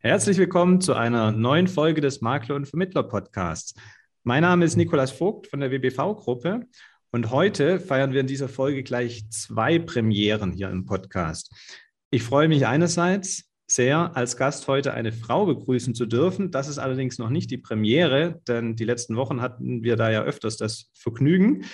Herzlich willkommen zu einer neuen Folge des Makler und Vermittler Podcasts. Mein Name ist Nikolas Vogt von der WBV-Gruppe und heute feiern wir in dieser Folge gleich zwei Premieren hier im Podcast. Ich freue mich einerseits sehr, als Gast heute eine Frau begrüßen zu dürfen. Das ist allerdings noch nicht die Premiere, denn die letzten Wochen hatten wir da ja öfters das Vergnügen.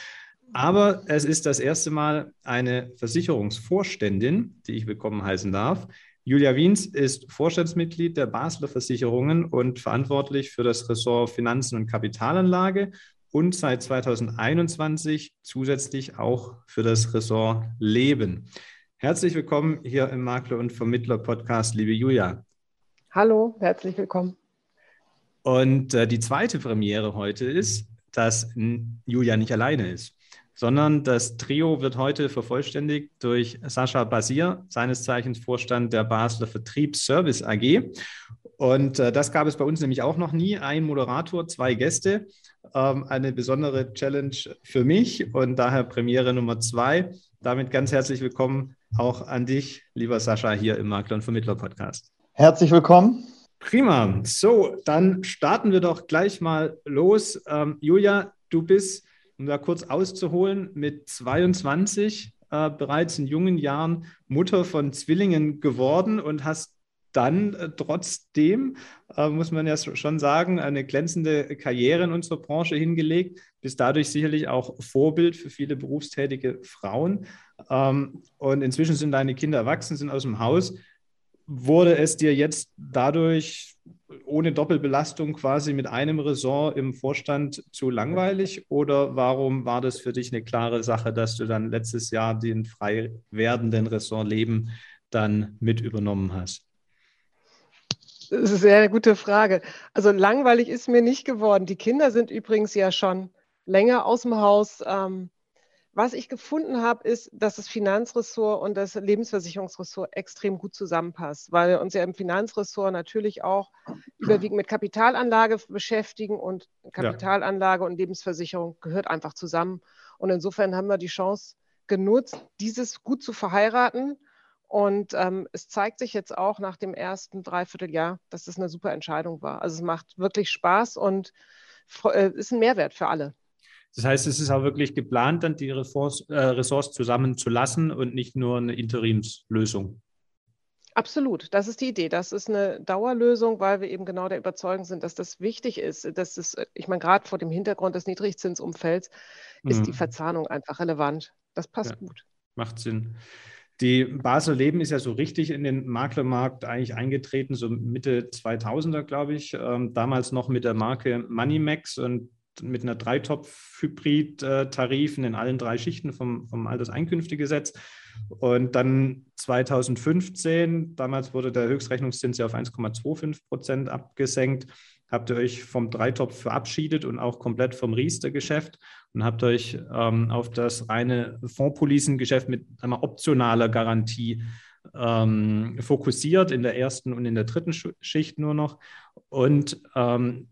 Aber es ist das erste Mal eine Versicherungsvorständin, die ich willkommen heißen darf. Julia Wiens ist Vorstandsmitglied der Basler Versicherungen und verantwortlich für das Ressort Finanzen und Kapitalanlage und seit 2021 zusätzlich auch für das Ressort Leben. Herzlich willkommen hier im Makler und Vermittler Podcast, liebe Julia. Hallo, herzlich willkommen. Und äh, die zweite Premiere heute ist, dass Julia nicht alleine ist sondern das Trio wird heute vervollständigt durch Sascha Basier, seines Zeichens Vorstand der Basler Vertriebsservice AG. Und äh, das gab es bei uns nämlich auch noch nie. Ein Moderator, zwei Gäste. Ähm, eine besondere Challenge für mich und daher Premiere Nummer zwei. Damit ganz herzlich willkommen auch an dich, lieber Sascha, hier im Makler und Vermittler Podcast. Herzlich willkommen. Prima. So, dann starten wir doch gleich mal los. Ähm, Julia, du bist um da kurz auszuholen, mit 22 äh, bereits in jungen Jahren Mutter von Zwillingen geworden und hast dann äh, trotzdem, äh, muss man ja schon sagen, eine glänzende Karriere in unserer Branche hingelegt, bist dadurch sicherlich auch Vorbild für viele berufstätige Frauen. Ähm, und inzwischen sind deine Kinder erwachsen, sind aus dem Haus. Wurde es dir jetzt dadurch ohne Doppelbelastung quasi mit einem Ressort im Vorstand zu langweilig? Oder warum war das für dich eine klare Sache, dass du dann letztes Jahr den frei werdenden Ressort Leben dann mit übernommen hast? Das ist eine sehr gute Frage. Also langweilig ist mir nicht geworden. Die Kinder sind übrigens ja schon länger aus dem Haus. Ähm, was ich gefunden habe, ist, dass das Finanzressort und das Lebensversicherungsressort extrem gut zusammenpasst, weil wir uns ja im Finanzressort natürlich auch überwiegend mit Kapitalanlage beschäftigen und Kapitalanlage ja. und Lebensversicherung gehört einfach zusammen. Und insofern haben wir die Chance genutzt, dieses gut zu verheiraten. Und ähm, es zeigt sich jetzt auch nach dem ersten Dreivierteljahr, dass das eine super Entscheidung war. Also es macht wirklich Spaß und äh, ist ein Mehrwert für alle. Das heißt, es ist auch wirklich geplant, dann die Ressorts, äh, Ressorts zusammenzulassen und nicht nur eine Interimslösung. Absolut, das ist die Idee. Das ist eine Dauerlösung, weil wir eben genau der Überzeugung sind, dass das wichtig ist. Dass das, ich meine, gerade vor dem Hintergrund des Niedrigzinsumfelds ist mhm. die Verzahnung einfach relevant. Das passt ja, gut. Macht Sinn. Die Basel Leben ist ja so richtig in den Maklermarkt eigentlich eingetreten, so Mitte 2000er, glaube ich. Ähm, damals noch mit der Marke Moneymax und mit einer Dreitopf-Hybrid-Tarifen in allen drei Schichten vom, vom Alterseinkünftegesetz. Und dann 2015, damals wurde der Höchstrechnungszins ja auf 1,25 Prozent abgesenkt, habt ihr euch vom Dreitopf verabschiedet und auch komplett vom Riester-Geschäft und habt euch ähm, auf das reine Fondspolicengeschäft mit einer optionaler Garantie ähm, fokussiert, in der ersten und in der dritten Schicht nur noch. Und ähm,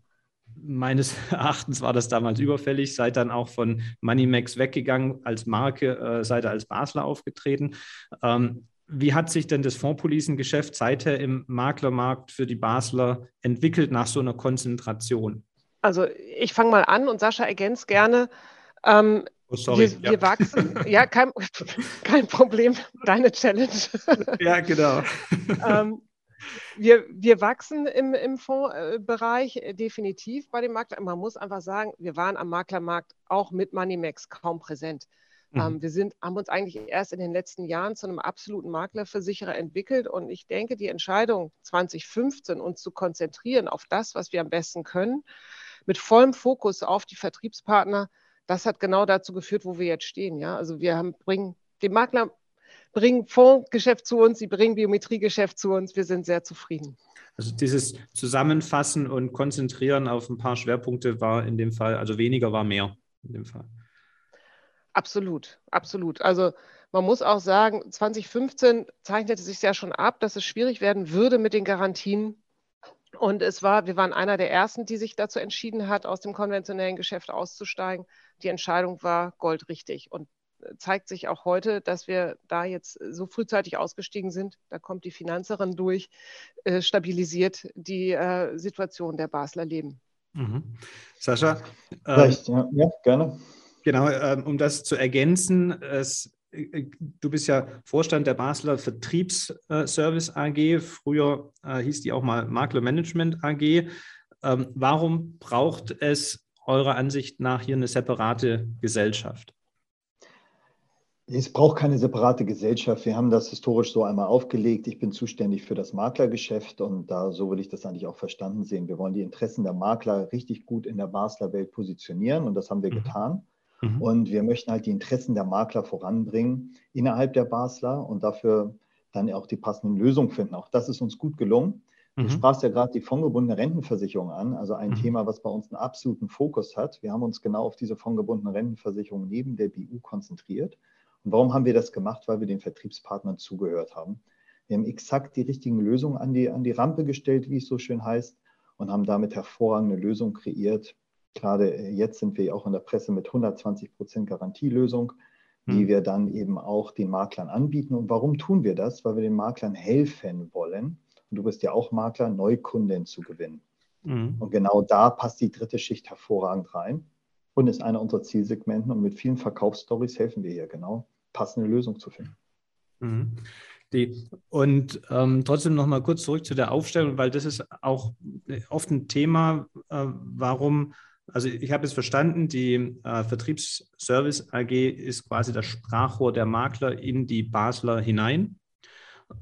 meines Erachtens war das damals überfällig, seid dann auch von Moneymax weggegangen als Marke, äh, seid als Basler aufgetreten. Ähm, wie hat sich denn das Fondspolicengeschäft seither im Maklermarkt für die Basler entwickelt nach so einer Konzentration? Also ich fange mal an und Sascha ergänzt gerne. Ähm, oh, sorry. Wir, wir wachsen. ja, kein, kein Problem. Deine Challenge. ja, genau. ähm, wir, wir wachsen im, im Fondsbereich äh, definitiv bei dem Makler. Man muss einfach sagen, wir waren am Maklermarkt auch mit Moneymax kaum präsent. Mhm. Ähm, wir sind, haben uns eigentlich erst in den letzten Jahren zu einem absoluten Maklerversicherer entwickelt. Und ich denke, die Entscheidung 2015, uns zu konzentrieren auf das, was wir am besten können, mit vollem Fokus auf die Vertriebspartner, das hat genau dazu geführt, wo wir jetzt stehen. Ja? Also wir haben, bringen den Makler bringen Fondsgeschäft zu uns, sie bringen Biometriegeschäft zu uns. Wir sind sehr zufrieden. Also dieses Zusammenfassen und Konzentrieren auf ein paar Schwerpunkte war in dem Fall, also weniger war mehr in dem Fall. Absolut, absolut. Also man muss auch sagen, 2015 zeichnete sich ja schon ab, dass es schwierig werden würde mit den Garantien. Und es war, wir waren einer der ersten, die sich dazu entschieden hat, aus dem konventionellen Geschäft auszusteigen. Die Entscheidung war goldrichtig. Und zeigt sich auch heute, dass wir da jetzt so frühzeitig ausgestiegen sind. Da kommt die Finanzerin durch, äh, stabilisiert die äh, Situation der Basler Leben. Mhm. Sascha? Vielleicht, ähm, ja, ja, gerne. Genau, ähm, um das zu ergänzen, es, äh, du bist ja Vorstand der Basler Vertriebsservice AG. Früher äh, hieß die auch mal Makler Management AG. Ähm, warum braucht es eurer Ansicht nach hier eine separate Gesellschaft? Es braucht keine separate Gesellschaft. Wir haben das historisch so einmal aufgelegt. Ich bin zuständig für das Maklergeschäft und da so will ich das eigentlich auch verstanden sehen. Wir wollen die Interessen der Makler richtig gut in der Basler Welt positionieren und das haben wir mhm. getan. Mhm. Und wir möchten halt die Interessen der Makler voranbringen innerhalb der Basler und dafür dann auch die passenden Lösungen finden. Auch das ist uns gut gelungen. Du mhm. sprachst ja gerade die fondgebundene Rentenversicherung an, also ein mhm. Thema, was bei uns einen absoluten Fokus hat. Wir haben uns genau auf diese fondgebundene Rentenversicherung neben der BU konzentriert. Und warum haben wir das gemacht? Weil wir den Vertriebspartnern zugehört haben. Wir haben exakt die richtigen Lösungen an die, an die Rampe gestellt, wie es so schön heißt, und haben damit hervorragende Lösungen kreiert. Gerade jetzt sind wir auch in der Presse mit 120 Prozent Garantielösung, die mhm. wir dann eben auch den Maklern anbieten. Und warum tun wir das? Weil wir den Maklern helfen wollen, und du bist ja auch Makler, Neukunden zu gewinnen. Mhm. Und genau da passt die dritte Schicht hervorragend rein und ist einer unserer Zielsegmenten. Und mit vielen Verkaufsstories helfen wir hier genau, passende Lösung zu finden. Mhm. Die, und ähm, trotzdem noch mal kurz zurück zu der Aufstellung, weil das ist auch oft ein Thema, äh, warum, also ich habe es verstanden, die äh, Vertriebsservice AG ist quasi das Sprachrohr der Makler in die Basler hinein,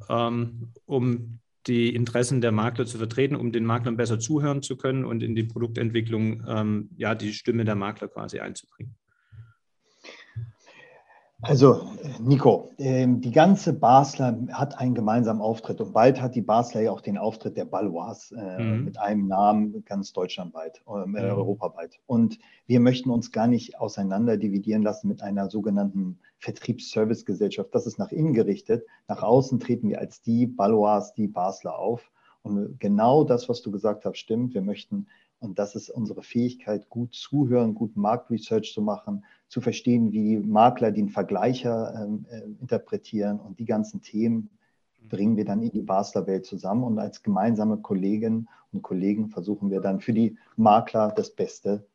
ähm, um die Interessen der Makler zu vertreten, um den Maklern besser zuhören zu können und in die Produktentwicklung ähm, ja die Stimme der Makler quasi einzubringen. Also, Nico, ähm, die ganze Basler hat einen gemeinsamen Auftritt und bald hat die Basler ja auch den Auftritt der Balois äh, mhm. mit einem Namen ganz deutschlandweit, äh, mhm. europaweit. Und wir möchten uns gar nicht auseinander dividieren lassen mit einer sogenannten Vertriebsservicegesellschaft. Das ist nach innen gerichtet. Nach außen treten wir als die Balois, die Basler auf. Und genau das, was du gesagt hast, stimmt. Wir möchten, und das ist unsere Fähigkeit, gut zuhören, gut Marktresearch zu machen, zu verstehen, wie Makler den Vergleicher äh, interpretieren und die ganzen Themen bringen wir dann in die Basler Welt zusammen und als gemeinsame Kolleginnen und Kollegen versuchen wir dann für die Makler das Beste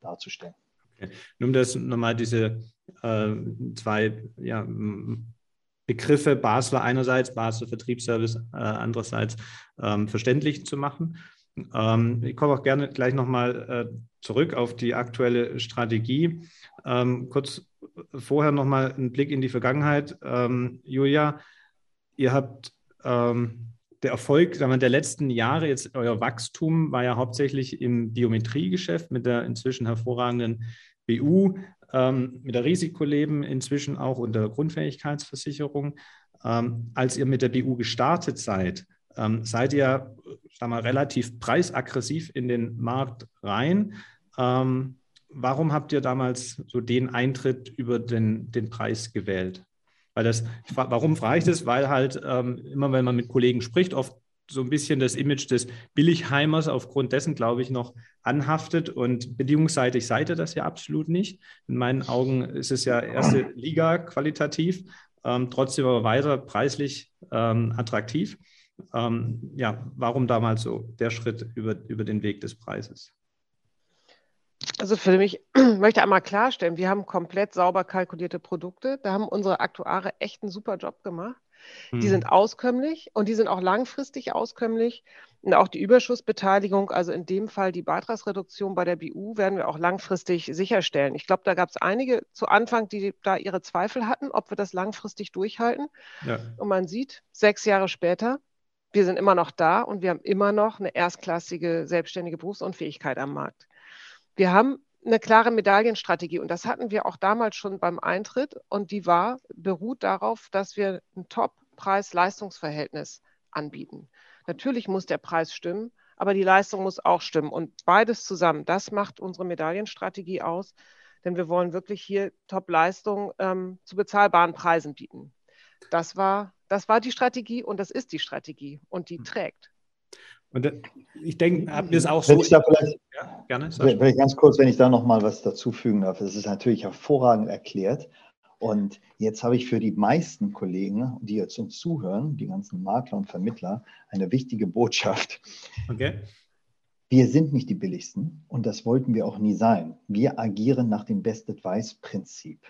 darzustellen. Okay. Nun, das nochmal diese äh, zwei ja, Begriffe Basler einerseits, Basler Vertriebsservice äh, andererseits ähm, verständlich zu machen. Ähm, ich komme auch gerne gleich nochmal äh, zurück auf die aktuelle Strategie. Ähm, kurz vorher nochmal ein Blick in die Vergangenheit. Ähm, Julia, ihr habt ähm, der Erfolg wir, der letzten Jahre, jetzt euer Wachstum war ja hauptsächlich im Biometriegeschäft mit der inzwischen hervorragenden BU, ähm, mit der Risikoleben inzwischen auch und der Grundfähigkeitsversicherung. Ähm, als ihr mit der BU gestartet seid, ähm, seid ihr sagen wir, relativ preisaggressiv in den Markt rein. Ähm, warum habt ihr damals so den Eintritt über den, den Preis gewählt? Weil das, warum frage ich das? Weil halt ähm, immer, wenn man mit Kollegen spricht, oft so ein bisschen das Image des Billigheimers aufgrund dessen, glaube ich, noch anhaftet. Und bedingungsseitig seid ihr das ja absolut nicht. In meinen Augen ist es ja erste Liga qualitativ, ähm, trotzdem aber weiter preislich ähm, attraktiv. Ähm, ja, warum damals so der Schritt über, über den Weg des Preises? Also für mich möchte einmal klarstellen, wir haben komplett sauber kalkulierte Produkte. Da haben unsere Aktuare echt einen super Job gemacht. Die hm. sind auskömmlich und die sind auch langfristig auskömmlich. Und auch die Überschussbeteiligung, also in dem Fall die Beitragsreduktion bei der BU, werden wir auch langfristig sicherstellen. Ich glaube, da gab es einige zu Anfang, die da ihre Zweifel hatten, ob wir das langfristig durchhalten. Ja. Und man sieht, sechs Jahre später, wir sind immer noch da und wir haben immer noch eine erstklassige selbstständige Berufsunfähigkeit am Markt. Wir haben eine klare Medaillenstrategie und das hatten wir auch damals schon beim Eintritt und die war, beruht darauf, dass wir ein Top-Preis-Leistungsverhältnis anbieten. Natürlich muss der Preis stimmen, aber die Leistung muss auch stimmen und beides zusammen, das macht unsere Medaillenstrategie aus, denn wir wollen wirklich hier Top-Leistung ähm, zu bezahlbaren Preisen bieten. Das war das war die Strategie und das ist die Strategie und die hm. trägt. Und äh, ich denke, habt ihr es auch so. Ja, gerne. Vielleicht ganz kurz, wenn ich da noch mal was dazu fügen darf. Das ist natürlich hervorragend erklärt. Und jetzt habe ich für die meisten Kollegen, die jetzt uns zuhören, die ganzen Makler und Vermittler, eine wichtige Botschaft. Okay. Wir sind nicht die billigsten und das wollten wir auch nie sein. Wir agieren nach dem Best Advice Prinzip.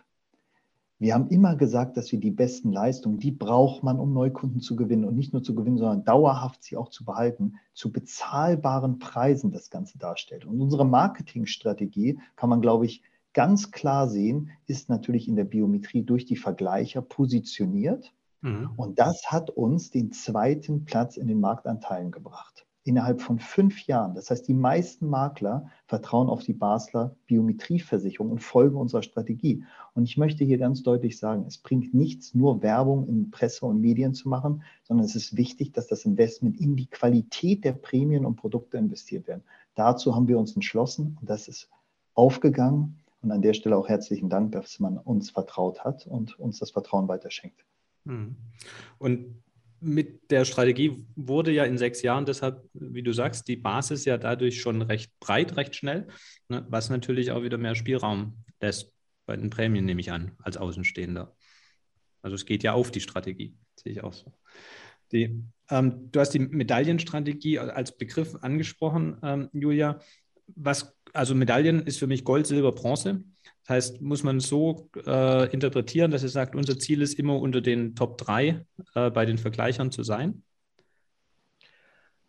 Wir haben immer gesagt, dass wir die besten Leistungen, die braucht man, um Neukunden zu gewinnen und nicht nur zu gewinnen, sondern dauerhaft sie auch zu behalten, zu bezahlbaren Preisen das Ganze darstellt. Und unsere Marketingstrategie kann man, glaube ich, ganz klar sehen, ist natürlich in der Biometrie durch die Vergleicher positioniert. Mhm. Und das hat uns den zweiten Platz in den Marktanteilen gebracht innerhalb von fünf Jahren. Das heißt, die meisten Makler vertrauen auf die Basler Biometrieversicherung und folgen unserer Strategie. Und ich möchte hier ganz deutlich sagen, es bringt nichts, nur Werbung in Presse und Medien zu machen, sondern es ist wichtig, dass das Investment in die Qualität der Prämien und Produkte investiert werden. Dazu haben wir uns entschlossen und das ist aufgegangen. Und an der Stelle auch herzlichen Dank, dass man uns vertraut hat und uns das Vertrauen weiterschenkt. Hm. Und mit der Strategie wurde ja in sechs Jahren deshalb, wie du sagst, die Basis ja dadurch schon recht breit, recht schnell, ne, was natürlich auch wieder mehr Spielraum lässt bei den Prämien, nehme ich an, als Außenstehender. Also es geht ja auf die Strategie, sehe ich auch so. Die, ähm, du hast die Medaillenstrategie als Begriff angesprochen, ähm, Julia. Was, also Medaillen ist für mich Gold, Silber, Bronze. Das heißt, muss man so äh, interpretieren, dass es sagt, unser Ziel ist immer unter den Top 3 äh, bei den Vergleichern zu sein?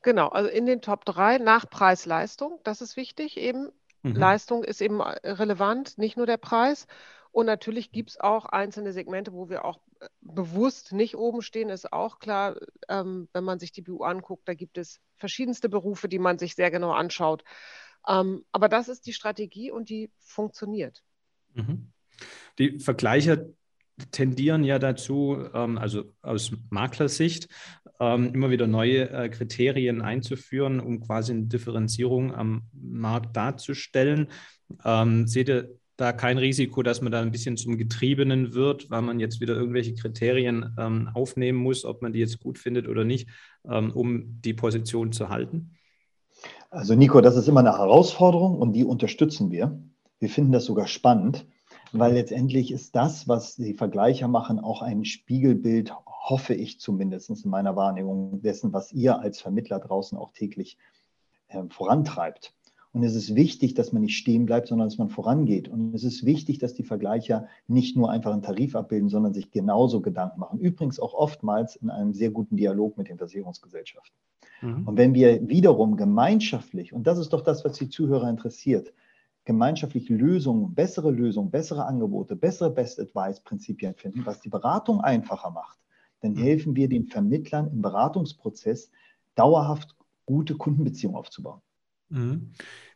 Genau, also in den Top 3 nach Preis-Leistung, das ist wichtig eben. Mhm. Leistung ist eben relevant, nicht nur der Preis. Und natürlich gibt es auch einzelne Segmente, wo wir auch äh, bewusst nicht oben stehen, ist auch klar. Ähm, wenn man sich die BU anguckt, da gibt es verschiedenste Berufe, die man sich sehr genau anschaut. Ähm, aber das ist die Strategie und die funktioniert. Mhm. Die Vergleicher tendieren ja dazu, ähm, also aus Maklersicht, ähm, immer wieder neue äh, Kriterien einzuführen, um quasi eine Differenzierung am Markt darzustellen. Ähm, seht ihr da kein Risiko, dass man da ein bisschen zum Getriebenen wird, weil man jetzt wieder irgendwelche Kriterien aufnehmen muss, ob man die jetzt gut findet oder nicht, um die Position zu halten? Also Nico, das ist immer eine Herausforderung und die unterstützen wir. Wir finden das sogar spannend, weil letztendlich ist das, was die Vergleicher machen, auch ein Spiegelbild, hoffe ich zumindest in meiner Wahrnehmung dessen, was ihr als Vermittler draußen auch täglich äh, vorantreibt. Und es ist wichtig, dass man nicht stehen bleibt, sondern dass man vorangeht. Und es ist wichtig, dass die Vergleicher nicht nur einfach einen Tarif abbilden, sondern sich genauso Gedanken machen. Übrigens auch oftmals in einem sehr guten Dialog mit den Versicherungsgesellschaften. Mhm. Und wenn wir wiederum gemeinschaftlich, und das ist doch das, was die Zuhörer interessiert, gemeinschaftlich Lösungen, bessere Lösungen, bessere Angebote, bessere Best Advice-Prinzipien finden, was die Beratung einfacher macht, dann mhm. helfen wir den Vermittlern im Beratungsprozess dauerhaft gute Kundenbeziehungen aufzubauen. Mhm.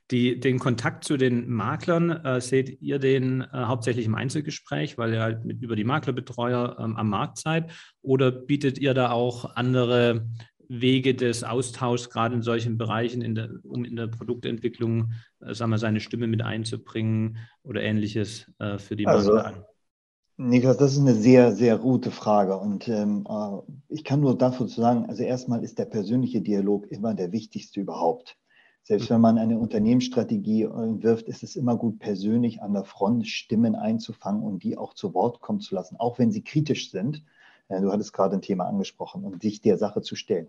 Die, den Kontakt zu den Maklern, äh, seht ihr den äh, hauptsächlich im Einzelgespräch, weil ihr halt mit, über die Maklerbetreuer ähm, am Markt seid? Oder bietet ihr da auch andere Wege des Austauschs, gerade in solchen Bereichen, in der, um in der Produktentwicklung, äh, sagen wir, seine Stimme mit einzubringen oder ähnliches äh, für die also, an? Niklas, das ist eine sehr, sehr gute Frage. Und ähm, äh, ich kann nur dafür sagen, also erstmal ist der persönliche Dialog immer der wichtigste überhaupt. Selbst wenn man eine Unternehmensstrategie äh, wirft, ist es immer gut, persönlich an der Front Stimmen einzufangen und die auch zu Wort kommen zu lassen, auch wenn sie kritisch sind Du hattest gerade ein Thema angesprochen, um sich der Sache zu stellen.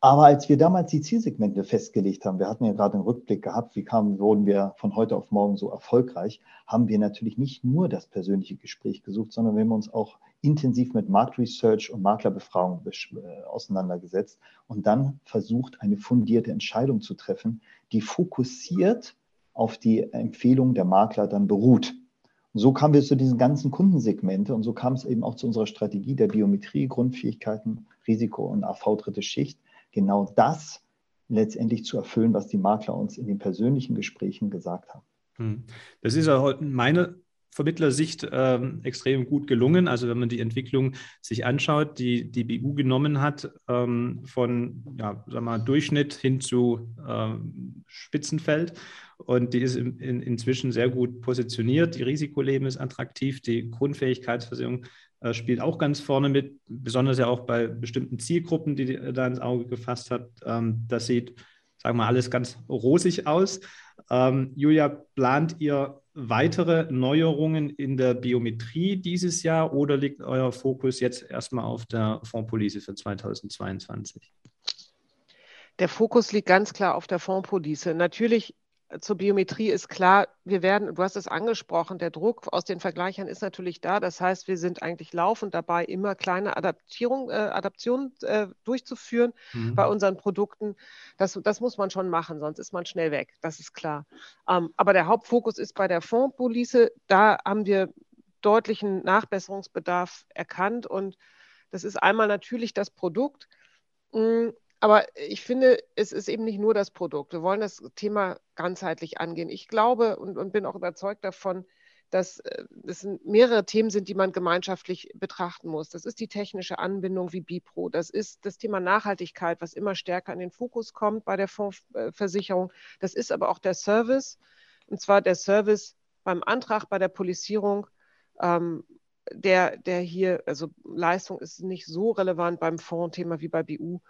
Aber als wir damals die Zielsegmente festgelegt haben, wir hatten ja gerade einen Rückblick gehabt, wie kamen, wurden wir von heute auf morgen so erfolgreich, haben wir natürlich nicht nur das persönliche Gespräch gesucht, sondern wir haben uns auch intensiv mit Marktresearch und Maklerbefragung äh, auseinandergesetzt und dann versucht, eine fundierte Entscheidung zu treffen, die fokussiert auf die Empfehlung der Makler dann beruht. Und so kamen wir zu diesen ganzen Kundensegmente und so kam es eben auch zu unserer Strategie der Biometrie, Grundfähigkeiten, Risiko und AV dritte Schicht, genau das letztendlich zu erfüllen, was die Makler uns in den persönlichen Gesprächen gesagt haben. Hm. Das ist ja meine Vermittlersicht ähm, extrem gut gelungen. Also wenn man die Entwicklung sich anschaut, die die BU genommen hat, ähm, von ja, sag mal, Durchschnitt hin zu ähm, Spitzenfeld. Und die ist in, in, inzwischen sehr gut positioniert. Die Risikoleben ist attraktiv, die Grundfähigkeitsversicherung äh, spielt auch ganz vorne mit, besonders ja auch bei bestimmten Zielgruppen, die, die da ins Auge gefasst hat. Ähm, das sieht, sagen wir mal, alles ganz rosig aus. Ähm, Julia, plant ihr weitere Neuerungen in der Biometrie dieses Jahr oder liegt euer Fokus jetzt erstmal auf der Fondspolice für 2022? Der Fokus liegt ganz klar auf der Fondspolice. Natürlich zur Biometrie ist klar, wir werden, du hast es angesprochen, der Druck aus den Vergleichern ist natürlich da. Das heißt, wir sind eigentlich laufend dabei, immer kleine Adaptierung, äh, Adaptionen äh, durchzuführen mhm. bei unseren Produkten. Das, das muss man schon machen, sonst ist man schnell weg. Das ist klar. Ähm, aber der Hauptfokus ist bei der Fondspolice. Da haben wir deutlichen Nachbesserungsbedarf erkannt und das ist einmal natürlich das Produkt. Mm, aber ich finde, es ist eben nicht nur das Produkt. Wir wollen das Thema ganzheitlich angehen. Ich glaube und, und bin auch überzeugt davon, dass äh, es mehrere Themen sind, die man gemeinschaftlich betrachten muss. Das ist die technische Anbindung wie Bipro. Das ist das Thema Nachhaltigkeit, was immer stärker in den Fokus kommt bei der Fondsversicherung. Das ist aber auch der Service, und zwar der Service beim Antrag, bei der Polizierung. Ähm, der, der hier, also Leistung ist nicht so relevant beim Fondsthema wie bei BU,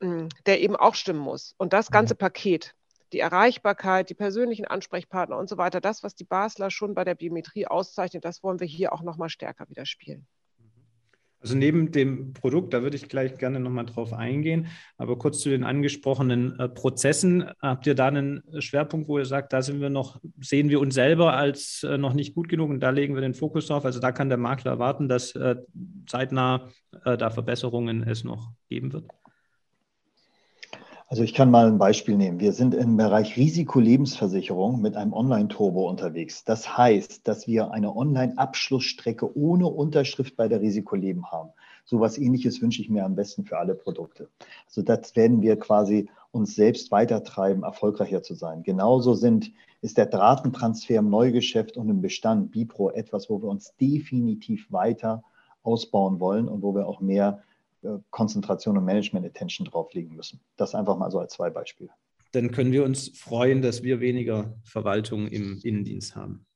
der eben auch stimmen muss. Und das ganze mhm. Paket, die Erreichbarkeit, die persönlichen Ansprechpartner und so weiter, das, was die Basler schon bei der Biometrie auszeichnet, das wollen wir hier auch nochmal stärker wieder spielen. Also neben dem Produkt, da würde ich gleich gerne nochmal drauf eingehen, aber kurz zu den angesprochenen äh, Prozessen. Habt ihr da einen Schwerpunkt, wo ihr sagt, da sind wir noch, sehen wir uns selber als äh, noch nicht gut genug und da legen wir den Fokus drauf? Also da kann der Makler erwarten, dass äh, zeitnah da Verbesserungen es noch geben wird? Also ich kann mal ein Beispiel nehmen. Wir sind im Bereich Risikolebensversicherung mit einem Online-Turbo unterwegs. Das heißt, dass wir eine Online-Abschlussstrecke ohne Unterschrift bei der Risikoleben haben. So etwas ähnliches wünsche ich mir am besten für alle Produkte. Also das werden wir quasi uns selbst weitertreiben, erfolgreicher zu sein. Genauso sind, ist der Datentransfer im Neugeschäft und im Bestand Bipro etwas, wo wir uns definitiv weiter ausbauen wollen und wo wir auch mehr Konzentration und Management-Attention drauflegen müssen. Das einfach mal so als zwei Beispiele. Dann können wir uns freuen, dass wir weniger Verwaltung im Innendienst haben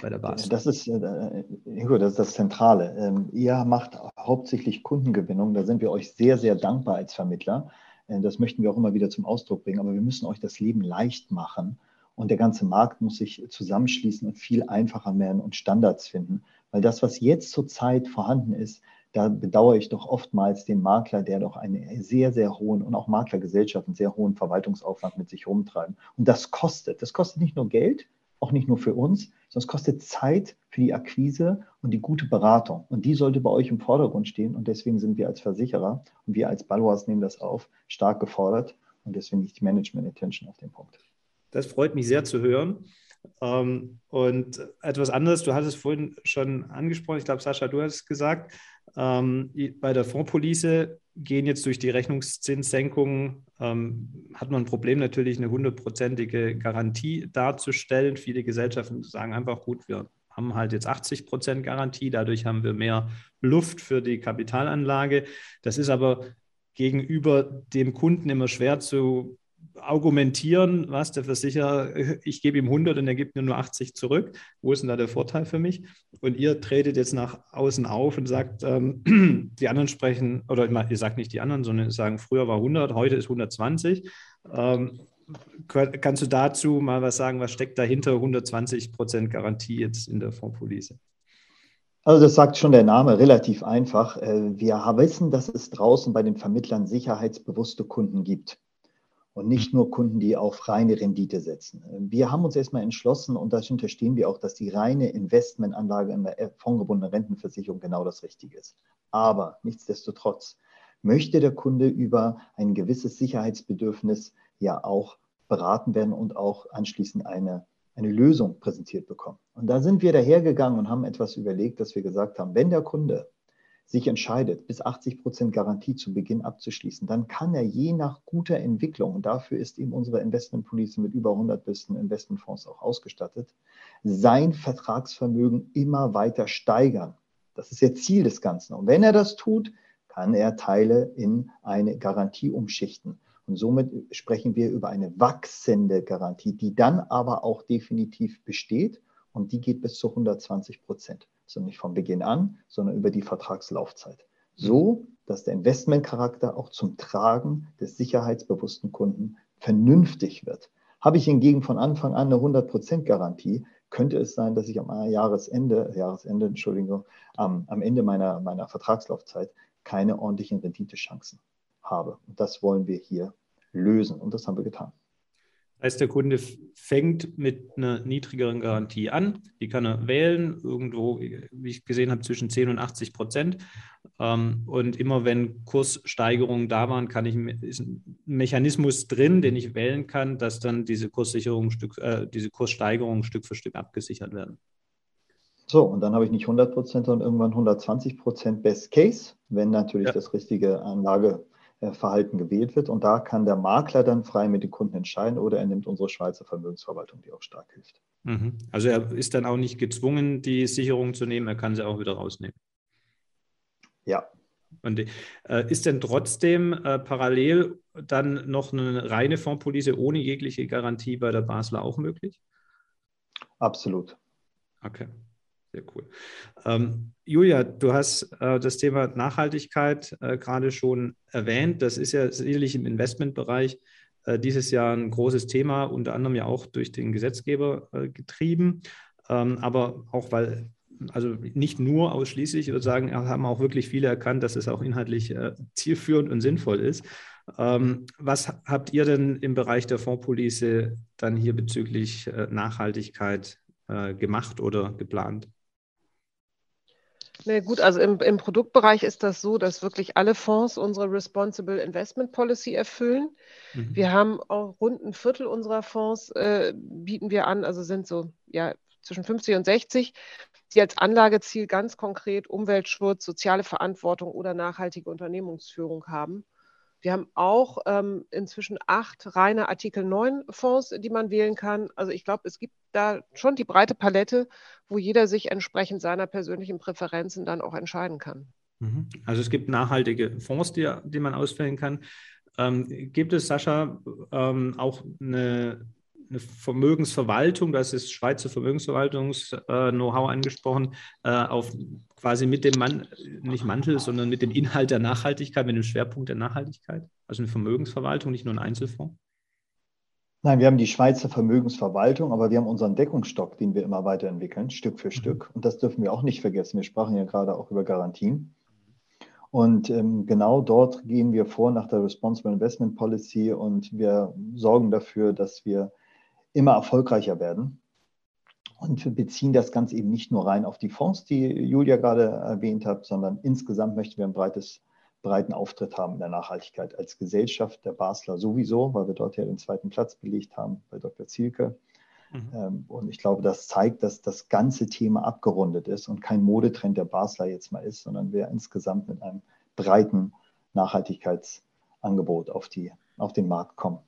bei der Basis. Das ist, äh, Ingo, das ist das Zentrale. Ähm, ihr macht hauptsächlich Kundengewinnung. Da sind wir euch sehr, sehr dankbar als Vermittler. Äh, das möchten wir auch immer wieder zum Ausdruck bringen. Aber wir müssen euch das Leben leicht machen. Und der ganze Markt muss sich zusammenschließen und viel einfacher werden und Standards finden. Weil das, was jetzt zurzeit vorhanden ist, da bedauere ich doch oftmals den Makler, der doch einen sehr, sehr hohen und auch Maklergesellschaften sehr hohen Verwaltungsaufwand mit sich rumtreiben. Und das kostet. Das kostet nicht nur Geld, auch nicht nur für uns, sondern es kostet Zeit für die Akquise und die gute Beratung. Und die sollte bei euch im Vordergrund stehen. Und deswegen sind wir als Versicherer und wir als Balois nehmen das auf, stark gefordert. Und deswegen liegt die Management Attention auf dem Punkt. Das freut mich sehr zu hören. Ähm, und etwas anderes, du hast es vorhin schon angesprochen, ich glaube, Sascha, du hast es gesagt, ähm, bei der Fondspolice gehen jetzt durch die Rechnungszinssenkung, ähm, hat man ein Problem, natürlich eine hundertprozentige Garantie darzustellen. Viele Gesellschaften sagen einfach, gut, wir haben halt jetzt 80 Prozent Garantie, dadurch haben wir mehr Luft für die Kapitalanlage. Das ist aber gegenüber dem Kunden immer schwer zu argumentieren, was der Versicherer, ich gebe ihm 100 und er gibt mir nur 80 zurück. Wo ist denn da der Vorteil für mich? Und ihr tretet jetzt nach außen auf und sagt, ähm, die anderen sprechen, oder ihr sagt nicht die anderen, sondern sagen, früher war 100, heute ist 120. Ähm, kannst du dazu mal was sagen, was steckt dahinter 120 Prozent Garantie jetzt in der Fondspolice? Also das sagt schon der Name relativ einfach. Äh, wir wissen, dass es draußen bei den Vermittlern sicherheitsbewusste Kunden gibt und nicht nur Kunden, die auf reine Rendite setzen. Wir haben uns erstmal entschlossen, und das unterstehen wir auch, dass die reine Investmentanlage in der fondgebundenen Rentenversicherung genau das Richtige ist. Aber nichtsdestotrotz möchte der Kunde über ein gewisses Sicherheitsbedürfnis ja auch beraten werden und auch anschließend eine, eine Lösung präsentiert bekommen. Und da sind wir dahergegangen und haben etwas überlegt, dass wir gesagt haben, wenn der Kunde sich entscheidet, bis 80 Prozent Garantie zu Beginn abzuschließen, dann kann er je nach guter Entwicklung, und dafür ist eben unsere Investmentpolice mit über 100 besten Investmentfonds auch ausgestattet, sein Vertragsvermögen immer weiter steigern. Das ist ja Ziel des Ganzen. Und wenn er das tut, kann er Teile in eine Garantie umschichten. Und somit sprechen wir über eine wachsende Garantie, die dann aber auch definitiv besteht und die geht bis zu 120 Prozent also nicht von Beginn an, sondern über die Vertragslaufzeit. So, dass der Investmentcharakter auch zum Tragen des sicherheitsbewussten Kunden vernünftig wird. Habe ich hingegen von Anfang an eine 100% Garantie, könnte es sein, dass ich am Jahresende, Jahresende, Entschuldigung, am, am Ende meiner, meiner Vertragslaufzeit keine ordentlichen Renditechancen habe. Und das wollen wir hier lösen und das haben wir getan. Heißt, der Kunde fängt mit einer niedrigeren Garantie an, die kann er wählen, irgendwo, wie ich gesehen habe, zwischen 10 und 80 Prozent. Ähm, und immer wenn Kurssteigerungen da waren, kann ich, ist ein Mechanismus drin, den ich wählen kann, dass dann diese Kurssicherung Stück, äh, diese Kurssteigerungen Stück für Stück abgesichert werden. So, und dann habe ich nicht 100 Prozent, sondern irgendwann 120 Prozent Best Case, wenn natürlich ja. das richtige Anlage Verhalten gewählt wird. Und da kann der Makler dann frei mit den Kunden entscheiden oder er nimmt unsere Schweizer Vermögensverwaltung, die auch stark hilft. Mhm. Also er ist dann auch nicht gezwungen, die Sicherung zu nehmen, er kann sie auch wieder rausnehmen. Ja. Und äh, ist denn trotzdem äh, parallel dann noch eine reine Fondspolice ohne jegliche Garantie bei der Basler auch möglich? Absolut. Okay. Sehr cool. Ähm, Julia, du hast äh, das Thema Nachhaltigkeit äh, gerade schon erwähnt. Das ist ja sicherlich im Investmentbereich äh, dieses Jahr ein großes Thema, unter anderem ja auch durch den Gesetzgeber äh, getrieben, ähm, aber auch weil, also nicht nur ausschließlich, ich würde sagen, haben auch wirklich viele erkannt, dass es auch inhaltlich äh, zielführend und sinnvoll ist. Ähm, was habt ihr denn im Bereich der Fondspolice dann hier bezüglich äh, Nachhaltigkeit gemacht oder geplant? Na gut, also im, im, Produktbereich ist das so, dass wirklich alle Fonds unsere Responsible Investment Policy erfüllen. Mhm. Wir haben auch rund ein Viertel unserer Fonds äh, bieten wir an, also sind so ja zwischen 50 und 60, die als Anlageziel ganz konkret Umweltschutz, soziale Verantwortung oder nachhaltige Unternehmensführung haben. Wir haben auch ähm, inzwischen acht reine Artikel 9 Fonds, die man wählen kann. Also ich glaube, es gibt da schon die breite Palette, wo jeder sich entsprechend seiner persönlichen Präferenzen dann auch entscheiden kann. Mhm. Also es gibt nachhaltige Fonds, die, die man auswählen kann. Ähm, gibt es, Sascha, ähm, auch eine eine Vermögensverwaltung, das ist Schweizer Vermögensverwaltungs-Know-how angesprochen, äh, auf quasi mit dem Mann, nicht Mantel, sondern mit dem Inhalt der Nachhaltigkeit, mit dem Schwerpunkt der Nachhaltigkeit? Also eine Vermögensverwaltung, nicht nur ein Einzelfonds? Nein, wir haben die Schweizer Vermögensverwaltung, aber wir haben unseren Deckungsstock, den wir immer weiterentwickeln, Stück für mhm. Stück. Und das dürfen wir auch nicht vergessen. Wir sprachen ja gerade auch über Garantien. Und ähm, genau dort gehen wir vor nach der Responsible Investment Policy und wir sorgen dafür, dass wir immer erfolgreicher werden. Und wir beziehen das Ganze eben nicht nur rein auf die Fonds, die Julia gerade erwähnt hat, sondern insgesamt möchten wir ein breites, breiten Auftritt haben in der Nachhaltigkeit als Gesellschaft der Basler sowieso, weil wir dort ja den zweiten Platz belegt haben bei Dr. Zielke. Mhm. Ähm, und ich glaube, das zeigt, dass das ganze Thema abgerundet ist und kein Modetrend der Basler jetzt mal ist, sondern wir insgesamt mit einem breiten Nachhaltigkeitsangebot auf, die, auf den Markt kommen.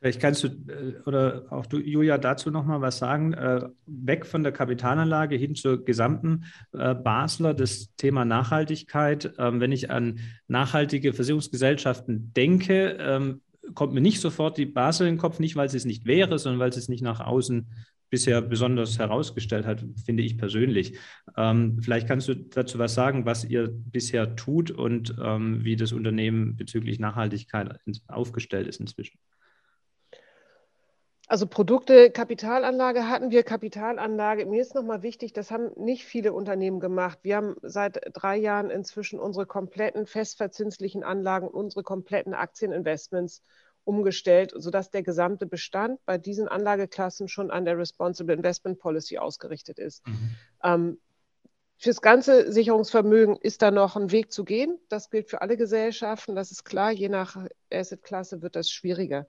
Vielleicht kannst du äh, oder auch du, Julia, dazu nochmal was sagen. Äh, weg von der Kapitalanlage hin zur gesamten äh, Basler, das Thema Nachhaltigkeit. Ähm, wenn ich an nachhaltige Versicherungsgesellschaften denke, ähm, kommt mir nicht sofort die Basel in den Kopf, nicht weil sie es nicht wäre, sondern weil sie es nicht nach außen bisher besonders herausgestellt hat, finde ich persönlich. Ähm, vielleicht kannst du dazu was sagen, was ihr bisher tut und wie das Unternehmen bezüglich Nachhaltigkeit aufgestellt ist inzwischen. Also Produkte, Kapitalanlage hatten wir, Kapitalanlage. Mir ist nochmal wichtig, das haben nicht viele Unternehmen gemacht. Wir haben seit drei Jahren inzwischen unsere kompletten festverzinslichen Anlagen, unsere kompletten Aktieninvestments umgestellt, sodass der gesamte Bestand bei diesen Anlageklassen schon an der Responsible Investment Policy ausgerichtet ist. Mhm. Ähm, Fürs ganze Sicherungsvermögen ist da noch ein Weg zu gehen. Das gilt für alle Gesellschaften. Das ist klar. Je nach Assetklasse wird das schwieriger.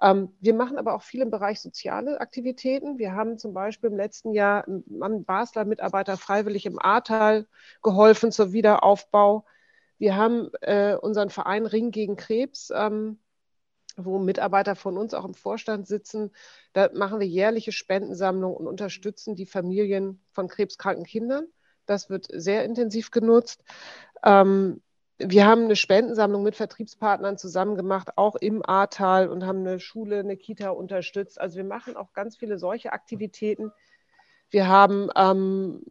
Ähm, wir machen aber auch viel im Bereich soziale Aktivitäten. Wir haben zum Beispiel im letzten Jahr einem Basler Mitarbeiter freiwillig im Ahrtal geholfen zur Wiederaufbau. Wir haben äh, unseren Verein Ring gegen Krebs, ähm, wo Mitarbeiter von uns auch im Vorstand sitzen. Da machen wir jährliche Spendensammlungen und unterstützen die Familien von krebskranken Kindern. Das wird sehr intensiv genutzt. Ähm, wir haben eine Spendensammlung mit Vertriebspartnern zusammen gemacht, auch im Ahrtal und haben eine Schule, eine Kita unterstützt. Also wir machen auch ganz viele solche Aktivitäten. Wir haben, ähm,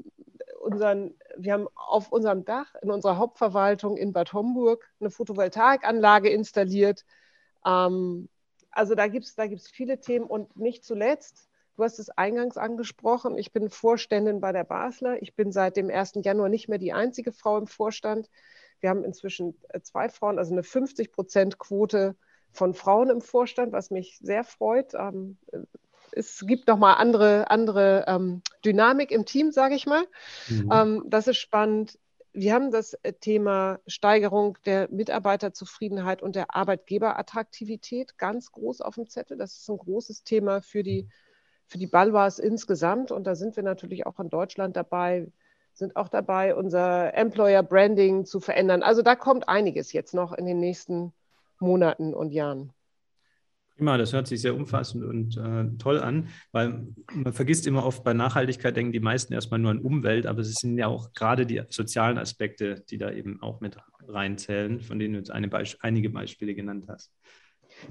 unseren, wir haben auf unserem Dach in unserer Hauptverwaltung in Bad Homburg eine Photovoltaikanlage installiert. Ähm, also da gibt es da gibt's viele Themen und nicht zuletzt, du hast es eingangs angesprochen, ich bin Vorständin bei der Basler. Ich bin seit dem 1. Januar nicht mehr die einzige Frau im Vorstand. Wir haben inzwischen äh, zwei Frauen, also eine 50-Prozent-Quote von Frauen im Vorstand, was mich sehr freut. Ähm, es gibt nochmal andere, andere ähm, Dynamik im Team, sage ich mal. Mhm. Ähm, das ist spannend. Wir haben das äh, Thema Steigerung der Mitarbeiterzufriedenheit und der Arbeitgeberattraktivität ganz groß auf dem Zettel. Das ist ein großes Thema für die, für die Balwas insgesamt. Und da sind wir natürlich auch in Deutschland dabei, sind auch dabei, unser Employer Branding zu verändern. Also da kommt einiges jetzt noch in den nächsten Monaten und Jahren. Prima, das hört sich sehr umfassend und äh, toll an, weil man vergisst immer oft bei Nachhaltigkeit, denken die meisten erstmal nur an Umwelt, aber es sind ja auch gerade die sozialen Aspekte, die da eben auch mit reinzählen, von denen du jetzt Beisp einige Beispiele genannt hast.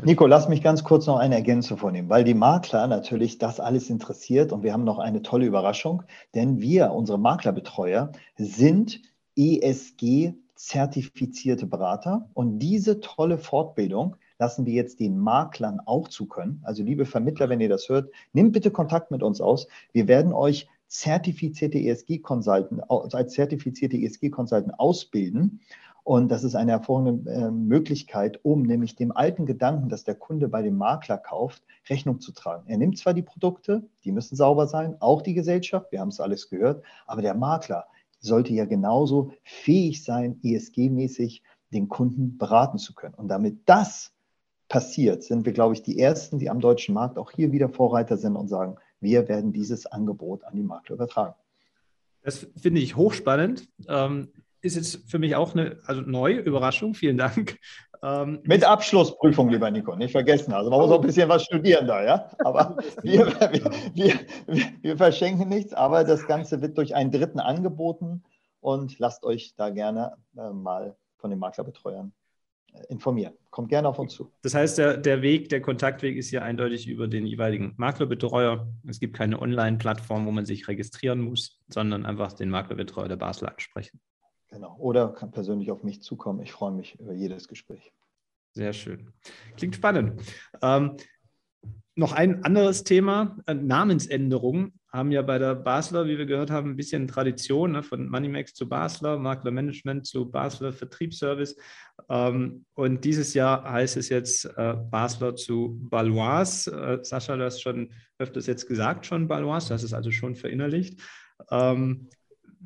Nico, lass mich ganz kurz noch eine Ergänzung vornehmen, weil die Makler natürlich das alles interessiert und wir haben noch eine tolle Überraschung, denn wir, unsere Maklerbetreuer, sind ESG-zertifizierte Berater und diese tolle Fortbildung lassen wir jetzt den Maklern auch zu können. Also liebe Vermittler, wenn ihr das hört, nehmt bitte Kontakt mit uns aus. Wir werden euch zertifizierte ESG-Consultant, als zertifizierte ESG-Consultant ausbilden. Und das ist eine hervorragende äh, Möglichkeit, um nämlich dem alten Gedanken, dass der Kunde bei dem Makler kauft, Rechnung zu tragen. Er nimmt zwar die Produkte, die müssen sauber sein, auch die Gesellschaft, wir haben es alles gehört, aber der Makler sollte ja genauso fähig sein, ESG-mäßig den Kunden beraten zu können. Und damit das passiert, sind wir, glaube ich, die Ersten, die am deutschen Markt auch hier wieder Vorreiter sind und sagen, wir werden dieses Angebot an die Makler übertragen. Das finde ich hochspannend. Ähm, ist jetzt für mich auch eine also neue Überraschung. Vielen Dank. Ähm, Mit Abschlussprüfung, lieber Nico, nicht vergessen. Also man muss auch ein bisschen was studieren da, ja. Aber wir, wir, wir, wir verschenken nichts, aber das Ganze wird durch einen Dritten angeboten und lasst euch da gerne äh, mal von den Maklerbetreuern informieren. Kommt gerne auf uns zu. Das heißt, der, der Weg, der Kontaktweg ist hier eindeutig über den jeweiligen Maklerbetreuer. Es gibt keine Online-Plattform, wo man sich registrieren muss, sondern einfach den Maklerbetreuer der Basel ansprechen. Genau. Oder kann persönlich auf mich zukommen. Ich freue mich über jedes Gespräch. Sehr schön. Klingt spannend. Ähm, noch ein anderes Thema, äh, Namensänderung haben ja bei der Basler, wie wir gehört haben, ein bisschen Tradition ne, von Moneymax zu Basler, Maklermanagement zu Basler Vertriebsservice. Ähm, und dieses Jahr heißt es jetzt äh, Basler zu Balois. Äh, Sascha, du hast schon öfters jetzt gesagt, schon Balois, das ist also schon verinnerlicht. Ähm,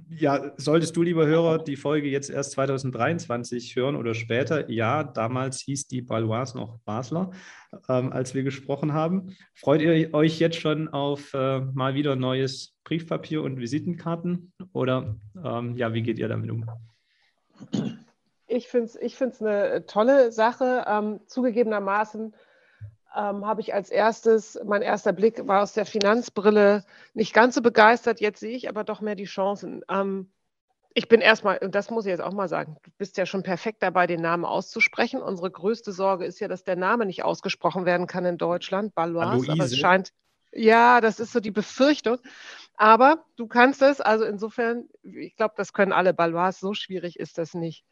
ja, solltest du, lieber Hörer, die Folge jetzt erst 2023 hören oder später, ja, damals hieß die Balois noch Basler, ähm, als wir gesprochen haben. Freut ihr euch jetzt schon auf äh, mal wieder neues Briefpapier und Visitenkarten? Oder ähm, ja, wie geht ihr damit um? Ich finde es ich eine tolle Sache. Ähm, zugegebenermaßen ähm, habe ich als erstes, mein erster Blick war aus der Finanzbrille nicht ganz so begeistert. Jetzt sehe ich aber doch mehr die Chancen. Ähm, ich bin erstmal, und das muss ich jetzt auch mal sagen, du bist ja schon perfekt dabei, den Namen auszusprechen. Unsere größte Sorge ist ja, dass der Name nicht ausgesprochen werden kann in Deutschland, Balois, aber es scheint, ja, das ist so die Befürchtung. Aber du kannst es, also insofern, ich glaube, das können alle Balois, so schwierig ist das nicht.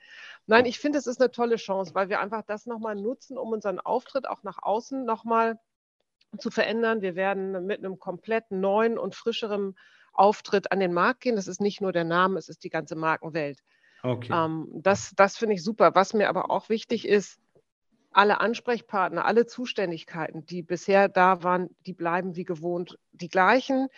Nein, ich finde, es ist eine tolle Chance, weil wir einfach das nochmal nutzen, um unseren Auftritt auch nach außen nochmal zu verändern. Wir werden mit einem komplett neuen und frischeren Auftritt an den Markt gehen. Das ist nicht nur der Name, es ist die ganze Markenwelt. Okay. Ähm, das das finde ich super. Was mir aber auch wichtig ist, alle Ansprechpartner, alle Zuständigkeiten, die bisher da waren, die bleiben wie gewohnt die gleichen.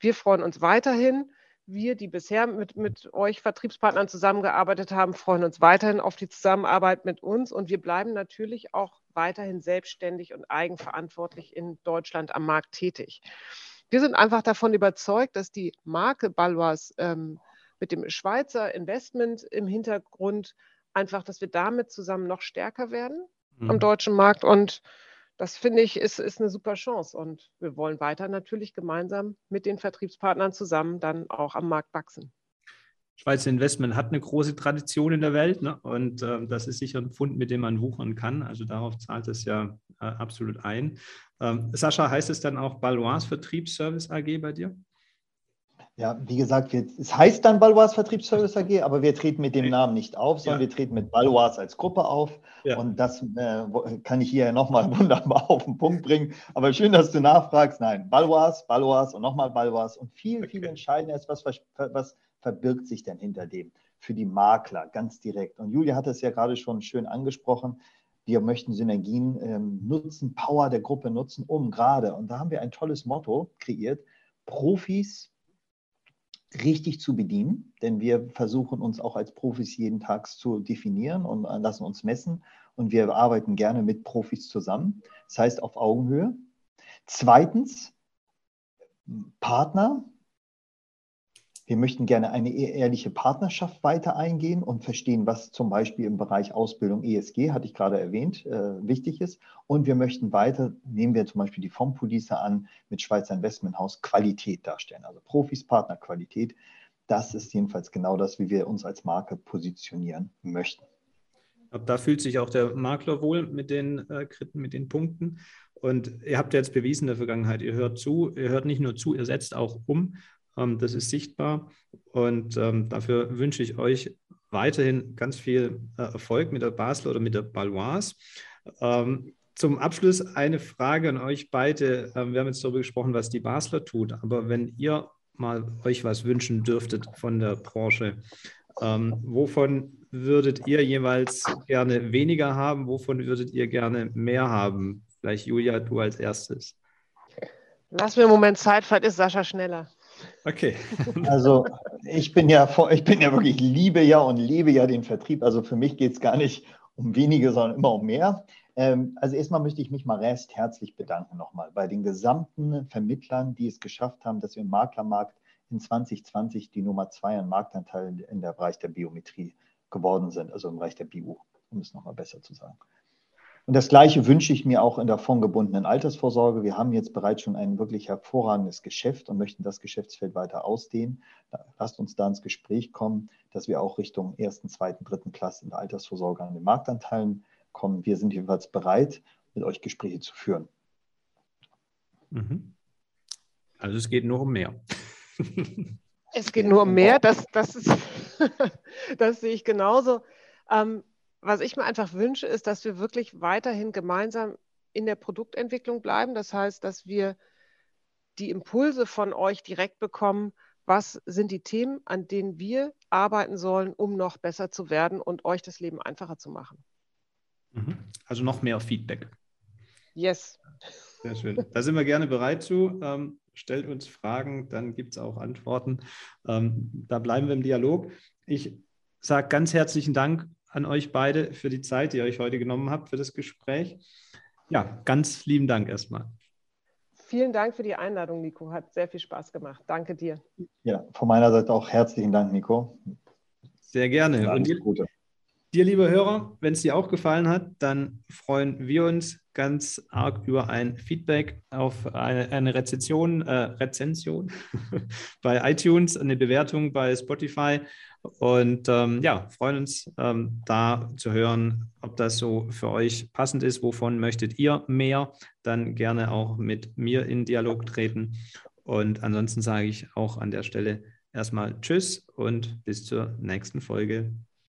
Wir freuen uns weiterhin. Wir, die bisher mit, mit euch Vertriebspartnern zusammengearbeitet haben, freuen uns weiterhin auf die Zusammenarbeit mit uns und wir bleiben natürlich auch weiterhin selbstständig und eigenverantwortlich in Deutschland am Markt tätig. Wir sind einfach davon überzeugt, dass die Marke Balwas ähm, mit dem Schweizer Investment im Hintergrund einfach, dass wir damit zusammen noch stärker werden mhm. am deutschen Markt und das finde ich ist, ist eine super Chance und wir wollen weiter natürlich gemeinsam mit den Vertriebspartnern zusammen dann auch am Markt wachsen. Schweizer Investment hat eine große Tradition in der Welt ne? und äh, das ist sicher ein Fund, mit dem man wuchern kann. Also darauf zahlt es ja äh, absolut ein. Ähm, Sascha, heißt es dann auch Balois Vertriebsservice AG bei dir? Ja, wie gesagt, wir, es heißt dann Balois Vertriebsservice AG, aber wir treten mit dem Namen nicht auf, sondern ja. wir treten mit Balois als Gruppe auf. Ja. Und das äh, kann ich hier nochmal wunderbar auf den Punkt bringen. Aber schön, dass du nachfragst. Nein, Balois, Balois und nochmal Balois. Und viel, okay. viel entscheidender ist, was, was verbirgt sich denn hinter dem? Für die Makler, ganz direkt. Und Julia hat es ja gerade schon schön angesprochen. Wir möchten Synergien ähm, nutzen, Power der Gruppe nutzen, um gerade, und da haben wir ein tolles Motto kreiert, Profis richtig zu bedienen, denn wir versuchen uns auch als Profis jeden Tag zu definieren und lassen uns messen und wir arbeiten gerne mit Profis zusammen, das heißt auf Augenhöhe. Zweitens, Partner, wir möchten gerne eine e-, ehrliche Partnerschaft weiter eingehen und verstehen, was zum Beispiel im Bereich Ausbildung ESG, hatte ich gerade erwähnt, äh, wichtig ist. Und wir möchten weiter, nehmen wir zum Beispiel die Fondpolice an, mit Schweizer Investmenthaus Qualität darstellen. Also Profis, Partner, Qualität. Das ist jedenfalls genau das, wie wir uns als Marke positionieren möchten. Da fühlt sich auch der Makler wohl mit den, äh, mit den Punkten. Und ihr habt jetzt bewiesen in der Vergangenheit, ihr hört zu, ihr hört nicht nur zu, ihr setzt auch um. Ähm, das ist sichtbar und ähm, dafür wünsche ich euch weiterhin ganz viel äh, Erfolg mit der Basel oder mit der Baloise. Ähm, zum Abschluss eine Frage an euch beide. Wir haben jetzt darüber gesprochen, was die Basler tut, aber wenn ihr mal euch was wünschen dürftet von der Branche, wovon würdet ihr jeweils gerne weniger haben? Wovon würdet ihr gerne mehr haben? Vielleicht Julia, du als erstes. Lass mir einen Moment Zeit, vielleicht ist Sascha schneller. Okay. Also ich bin ja ich bin ja wirklich, liebe ja und liebe ja den Vertrieb. Also für mich geht es gar nicht um wenige, sondern immer um mehr. Ähm, also erstmal möchte ich mich mal recht herzlich bedanken nochmal bei den gesamten Vermittlern, die es geschafft haben, dass wir im Maklermarkt in 2020 die Nummer zwei an Marktanteil in der Bereich der Biometrie geworden sind, also im Bereich der Bio, um es nochmal besser zu sagen. Und das Gleiche wünsche ich mir auch in der fondgebundenen Altersvorsorge. Wir haben jetzt bereits schon ein wirklich hervorragendes Geschäft und möchten das Geschäftsfeld weiter ausdehnen. Lasst uns da ins Gespräch kommen, dass wir auch Richtung ersten, zweiten, dritten Klasse in der Altersvorsorge an den Marktanteilen kommen. Wir sind jedenfalls bereit, mit euch Gespräche zu führen. Mhm. Also es geht nur um mehr. Es geht nur um mehr, das, das, ist, das sehe ich genauso. Ähm, was ich mir einfach wünsche, ist, dass wir wirklich weiterhin gemeinsam in der Produktentwicklung bleiben. Das heißt, dass wir die Impulse von euch direkt bekommen, was sind die Themen, an denen wir arbeiten sollen, um noch besser zu werden und euch das Leben einfacher zu machen. Mhm. Also noch mehr Feedback. Yes. Sehr schön. Da sind wir gerne bereit zu. Ähm, stellt uns Fragen, dann gibt es auch Antworten. Ähm, da bleiben wir im Dialog. Ich sage ganz herzlichen Dank an euch beide für die Zeit, die ihr euch heute genommen habt für das Gespräch. Ja, ganz lieben Dank erstmal. Vielen Dank für die Einladung, Nico. Hat sehr viel Spaß gemacht. Danke dir. Ja, von meiner Seite auch herzlichen Dank, Nico. Sehr gerne. Und Gute. Dir, lieber Hörer, wenn es dir auch gefallen hat, dann freuen wir uns ganz arg über ein Feedback auf eine, eine Rezension, äh, Rezension bei iTunes, eine Bewertung bei Spotify und ähm, ja, freuen uns ähm, da zu hören, ob das so für euch passend ist. Wovon möchtet ihr mehr? Dann gerne auch mit mir in Dialog treten. Und ansonsten sage ich auch an der Stelle erstmal Tschüss und bis zur nächsten Folge.